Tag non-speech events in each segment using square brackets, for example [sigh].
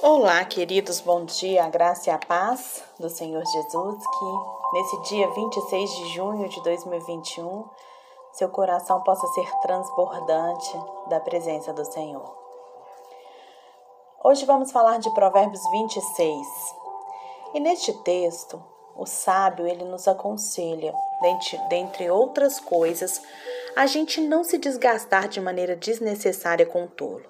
Olá, queridos, bom dia, a graça e a paz do Senhor Jesus, que nesse dia 26 de junho de 2021, seu coração possa ser transbordante da presença do Senhor. Hoje vamos falar de Provérbios 26. E neste texto, o sábio ele nos aconselha, dentre, dentre outras coisas, a gente não se desgastar de maneira desnecessária com o tolo.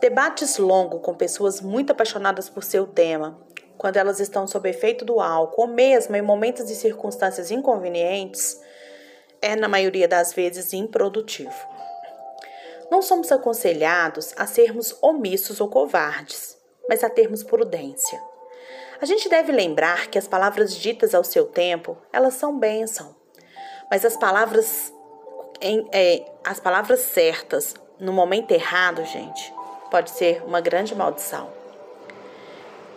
Debates longos com pessoas muito apaixonadas por seu tema, quando elas estão sob efeito do álcool ou mesmo em momentos e circunstâncias inconvenientes, é na maioria das vezes improdutivo. Não somos aconselhados a sermos omissos ou covardes, mas a termos prudência. A gente deve lembrar que as palavras ditas ao seu tempo, elas são bênção, mas as palavras em, é, as palavras certas no momento errado, gente, pode ser uma grande maldição.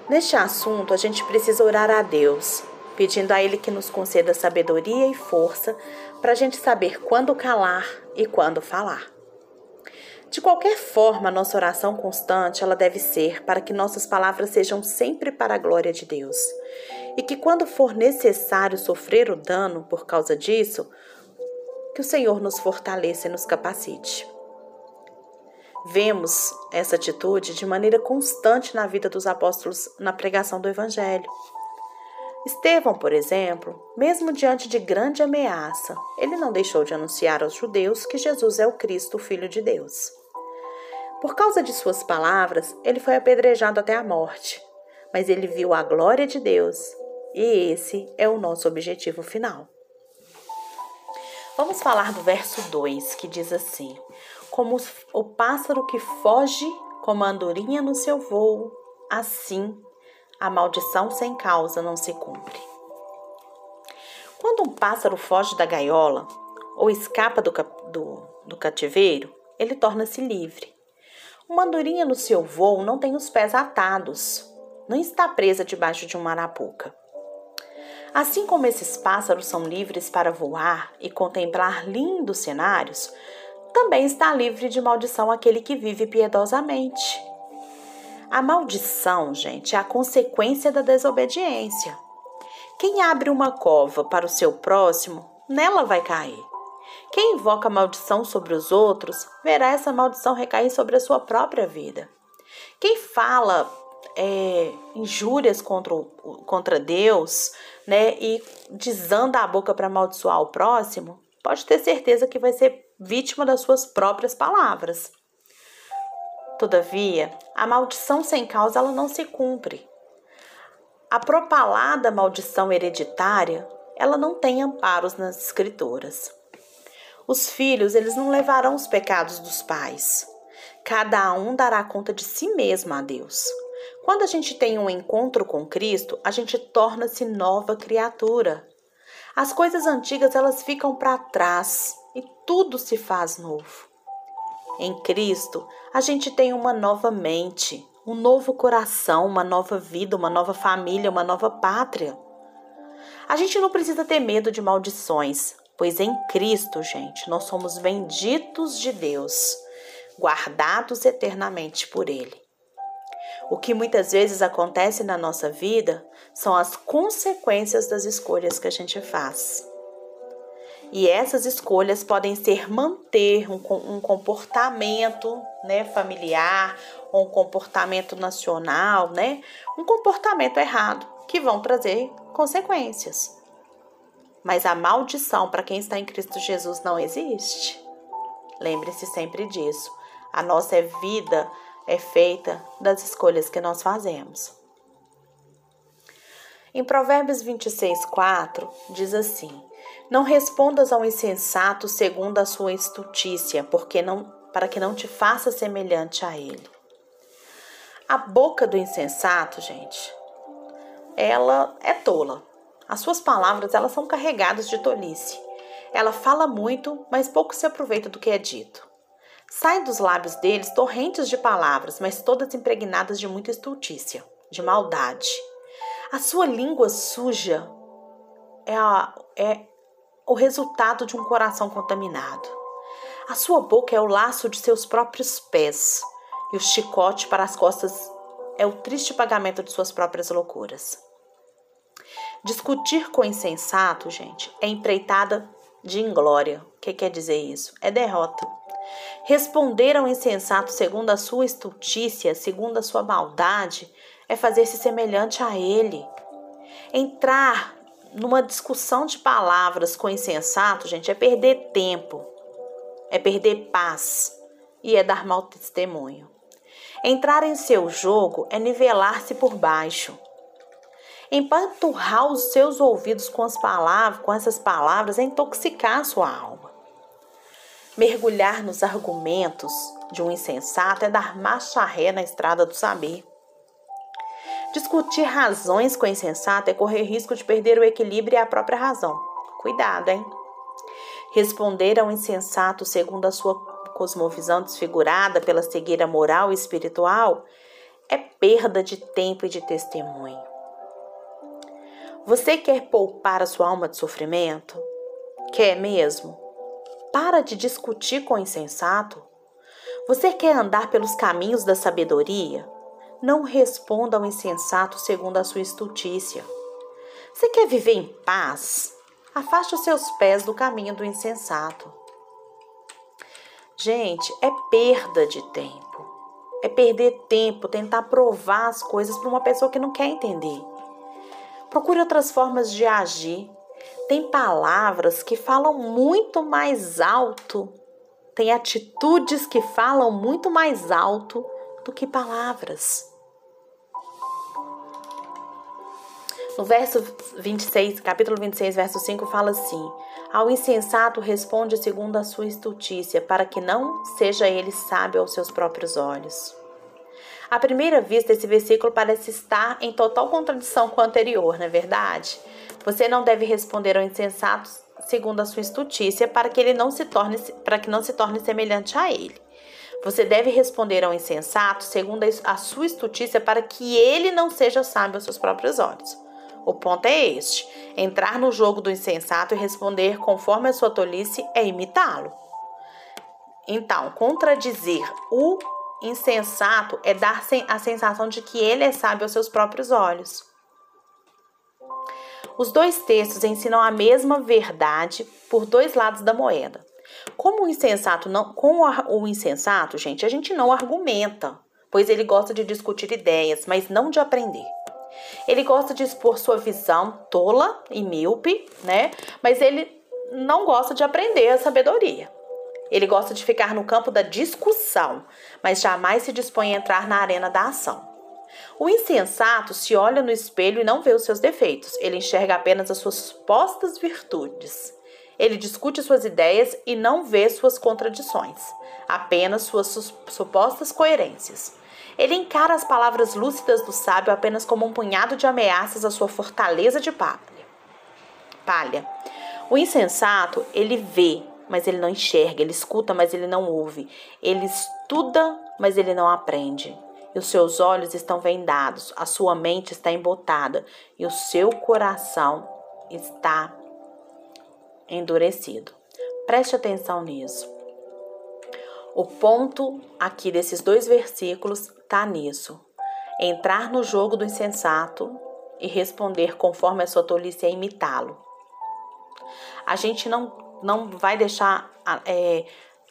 Neste assunto, a gente precisa orar a Deus, pedindo a Ele que nos conceda sabedoria e força para a gente saber quando calar e quando falar. De qualquer forma, nossa oração constante ela deve ser para que nossas palavras sejam sempre para a glória de Deus. E que quando for necessário sofrer o dano por causa disso, que o Senhor nos fortaleça e nos capacite. Vemos essa atitude de maneira constante na vida dos apóstolos na pregação do Evangelho. Estevão, por exemplo, mesmo diante de grande ameaça, ele não deixou de anunciar aos judeus que Jesus é o Cristo, o Filho de Deus. Por causa de suas palavras, ele foi apedrejado até a morte, mas ele viu a glória de Deus e esse é o nosso objetivo final. Vamos falar do verso 2, que diz assim: como o pássaro que foge como a andorinha no seu voo, assim a maldição sem causa não se cumpre. Quando um pássaro foge da gaiola ou escapa do, do, do cativeiro, ele torna-se livre. Uma andorinha no seu voo não tem os pés atados, não está presa debaixo de uma arapuca. Assim como esses pássaros são livres para voar e contemplar lindos cenários, também está livre de maldição aquele que vive piedosamente. A maldição, gente, é a consequência da desobediência. Quem abre uma cova para o seu próximo, nela vai cair. Quem invoca maldição sobre os outros, verá essa maldição recair sobre a sua própria vida. Quem fala é, injúrias contra, contra Deus, né, e desanda a boca para amaldiçoar o próximo, pode ter certeza que vai ser vítima das suas próprias palavras. Todavia, a maldição sem causa ela não se cumpre. A propalada maldição hereditária, ela não tem amparos nas escrituras. Os filhos, eles não levarão os pecados dos pais. Cada um dará conta de si mesmo a Deus. Quando a gente tem um encontro com Cristo, a gente torna-se nova criatura. As coisas antigas elas ficam para trás e tudo se faz novo. Em Cristo, a gente tem uma nova mente, um novo coração, uma nova vida, uma nova família, uma nova pátria. A gente não precisa ter medo de maldições, pois em Cristo, gente, nós somos benditos de Deus, guardados eternamente por Ele. O que muitas vezes acontece na nossa vida são as consequências das escolhas que a gente faz. E essas escolhas podem ser manter um, um comportamento né, familiar, um comportamento nacional, né, um comportamento errado, que vão trazer consequências. Mas a maldição para quem está em Cristo Jesus não existe. Lembre-se sempre disso. A nossa vida é feita das escolhas que nós fazemos. Em Provérbios 26, 4, diz assim: não respondas ao insensato segundo a sua estutícia, porque não, para que não te faça semelhante a ele. A boca do insensato, gente, ela é tola. As suas palavras, elas são carregadas de tolice. Ela fala muito, mas pouco se aproveita do que é dito. Saem dos lábios deles torrentes de palavras, mas todas impregnadas de muita estultícia, de maldade. A sua língua suja é, a, é o resultado de um coração contaminado. A sua boca é o laço de seus próprios pés e o chicote para as costas é o triste pagamento de suas próprias loucuras. Discutir com o insensato, gente, é empreitada de inglória. O que quer dizer isso? É derrota. Responder ao insensato segundo a sua estultícia, segundo a sua maldade, é fazer-se semelhante a ele. Entrar numa discussão de palavras com insensato, gente, é perder tempo, é perder paz e é dar mau testemunho. Entrar em seu jogo é nivelar-se por baixo. Empanturrar os seus ouvidos com as palavras, com essas palavras, é intoxicar a sua alma. Mergulhar nos argumentos de um insensato é dar marcha ré na estrada do saber. Discutir razões com o insensato é correr risco de perder o equilíbrio e a própria razão. Cuidado, hein? Responder ao insensato segundo a sua cosmovisão desfigurada pela cegueira moral e espiritual é perda de tempo e de testemunho. Você quer poupar a sua alma de sofrimento? Quer mesmo? Para de discutir com o insensato. Você quer andar pelos caminhos da sabedoria? Não responda ao insensato segundo a sua estultícia. Você quer viver em paz? Afaste os seus pés do caminho do insensato. Gente, é perda de tempo. É perder tempo tentar provar as coisas para uma pessoa que não quer entender. Procure outras formas de agir. Tem palavras que falam muito mais alto, tem atitudes que falam muito mais alto do que palavras. No verso 26, capítulo 26, verso 5, fala assim: Ao insensato responde segundo a sua estultícia, para que não seja ele sábio aos seus próprios olhos. À primeira vista, esse versículo parece estar em total contradição com o anterior, não é verdade? Você não deve responder ao insensato segundo a sua estultícia, para que ele não se torne, para que não se torne semelhante a ele. Você deve responder ao insensato segundo a sua estultícia, para que ele não seja sábio aos seus próprios olhos. O ponto é este: entrar no jogo do insensato e responder conforme a sua tolice é imitá-lo. Então, contradizer o insensato é dar a sensação de que ele é sábio aos seus próprios olhos. Os dois textos ensinam a mesma verdade por dois lados da moeda. Como o insensato não, com o insensato, gente, a gente não argumenta, pois ele gosta de discutir ideias, mas não de aprender. Ele gosta de expor sua visão tola e míope, né? Mas ele não gosta de aprender a sabedoria. Ele gosta de ficar no campo da discussão, mas jamais se dispõe a entrar na arena da ação. O insensato se olha no espelho e não vê os seus defeitos, ele enxerga apenas as suas supostas virtudes. Ele discute suas ideias e não vê suas contradições, apenas suas supostas coerências. Ele encara as palavras lúcidas do sábio apenas como um punhado de ameaças à sua fortaleza de palha. palha. O insensato, ele vê, mas ele não enxerga, ele escuta, mas ele não ouve, ele estuda, mas ele não aprende. E os seus olhos estão vendados, a sua mente está embotada e o seu coração está endurecido. Preste atenção nisso. O ponto aqui desses dois versículos está nisso. Entrar no jogo do insensato e responder conforme a sua tolice é imitá-lo. A gente não, não vai deixar é,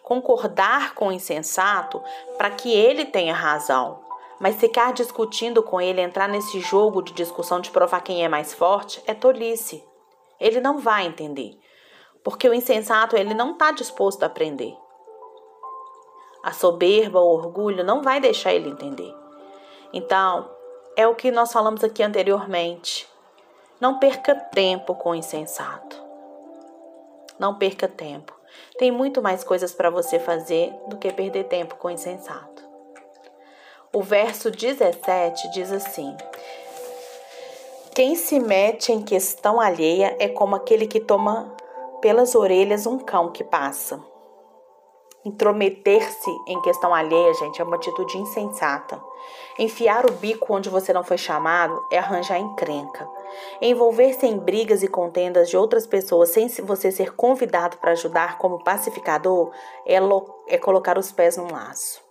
concordar com o insensato para que ele tenha razão. Mas ficar discutindo com ele, entrar nesse jogo de discussão de provar quem é mais forte, é tolice. Ele não vai entender. Porque o insensato, ele não está disposto a aprender. A soberba, o orgulho não vai deixar ele entender. Então, é o que nós falamos aqui anteriormente. Não perca tempo com o insensato. Não perca tempo. Tem muito mais coisas para você fazer do que perder tempo com o insensato. O verso 17 diz assim: Quem se mete em questão alheia é como aquele que toma pelas orelhas um cão que passa. Intrometer-se em questão alheia, gente, é uma atitude insensata. Enfiar o bico onde você não foi chamado é arranjar encrenca. Envolver-se em brigas e contendas de outras pessoas sem você ser convidado para ajudar como pacificador é, é colocar os pés num laço.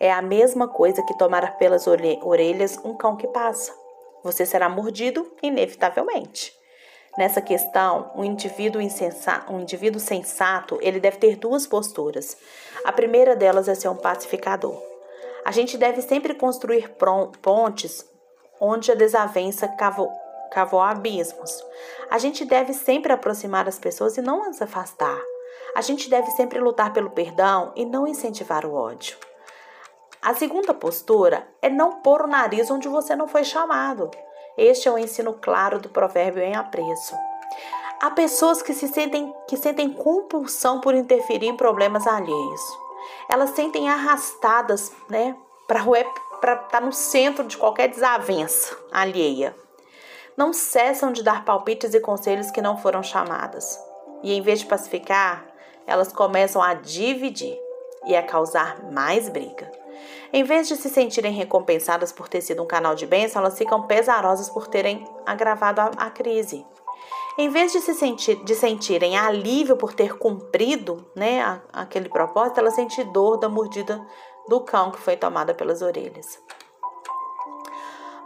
É a mesma coisa que tomar pelas orelhas um cão que passa. Você será mordido inevitavelmente. Nessa questão, um indivíduo, insensato, um indivíduo sensato, ele deve ter duas posturas. A primeira delas é ser um pacificador. A gente deve sempre construir pontes onde a desavença cavou, cavou abismos. A gente deve sempre aproximar as pessoas e não as afastar. A gente deve sempre lutar pelo perdão e não incentivar o ódio. A segunda postura é não pôr o nariz onde você não foi chamado. Este é o ensino claro do provérbio em apreço. Há pessoas que se sentem que sentem compulsão por interferir em problemas alheios. Elas sentem arrastadas, né, para para estar tá no centro de qualquer desavença alheia. Não cessam de dar palpites e conselhos que não foram chamadas. E em vez de pacificar, elas começam a dividir e a causar mais briga. Em vez de se sentirem recompensadas por ter sido um canal de bênção, elas ficam pesarosas por terem agravado a, a crise. Em vez de se sentir, de sentirem alívio por ter cumprido né, a, aquele propósito, elas sentem dor da mordida do cão que foi tomada pelas orelhas.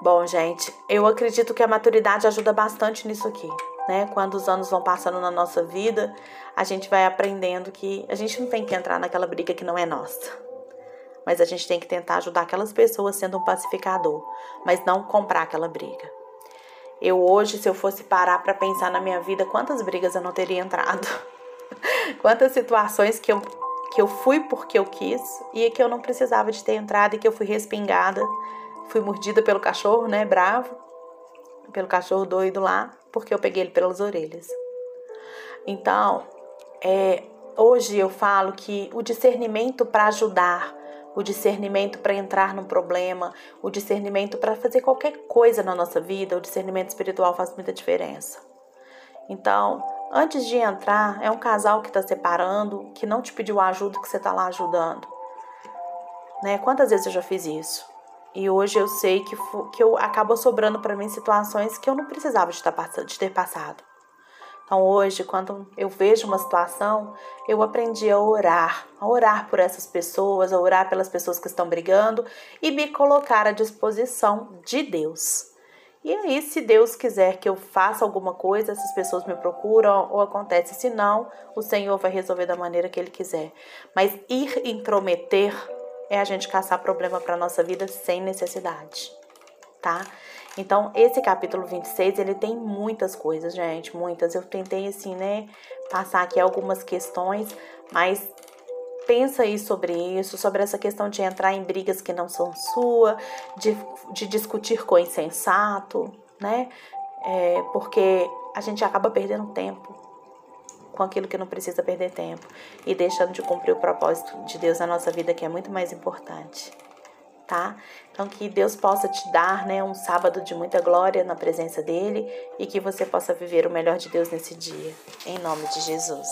Bom, gente, eu acredito que a maturidade ajuda bastante nisso aqui, né? Quando os anos vão passando na nossa vida, a gente vai aprendendo que a gente não tem que entrar naquela briga que não é nossa. Mas a gente tem que tentar ajudar aquelas pessoas sendo um pacificador, mas não comprar aquela briga. Eu hoje, se eu fosse parar para pensar na minha vida, quantas brigas eu não teria entrado? [laughs] quantas situações que eu que eu fui porque eu quis e que eu não precisava de ter entrado e que eu fui respingada, fui mordida pelo cachorro, né, bravo, pelo cachorro doido lá, porque eu peguei ele pelas orelhas. Então, é, hoje eu falo que o discernimento para ajudar, o discernimento para entrar num problema, o discernimento para fazer qualquer coisa na nossa vida, o discernimento espiritual faz muita diferença. Então, Antes de entrar, é um casal que está separando, que não te pediu ajuda, que você está lá ajudando. Né? Quantas vezes eu já fiz isso? E hoje eu sei que, que eu acabou sobrando para mim situações que eu não precisava de, estar, de ter passado. Então hoje, quando eu vejo uma situação, eu aprendi a orar, a orar por essas pessoas, a orar pelas pessoas que estão brigando e me colocar à disposição de Deus. E aí, se Deus quiser que eu faça alguma coisa, essas pessoas me procuram ou acontece. Se não, o Senhor vai resolver da maneira que Ele quiser. Mas ir intrometer é a gente caçar problema para nossa vida sem necessidade, tá? Então, esse capítulo 26, ele tem muitas coisas, gente, muitas. Eu tentei, assim, né, passar aqui algumas questões, mas pensa aí sobre isso, sobre essa questão de entrar em brigas que não são sua, de, de discutir com insensato, né? É, porque a gente acaba perdendo tempo com aquilo que não precisa perder tempo e deixando de cumprir o propósito de Deus na nossa vida, que é muito mais importante. Tá? Então que Deus possa te dar, né, um sábado de muita glória na presença dele e que você possa viver o melhor de Deus nesse dia. Em nome de Jesus.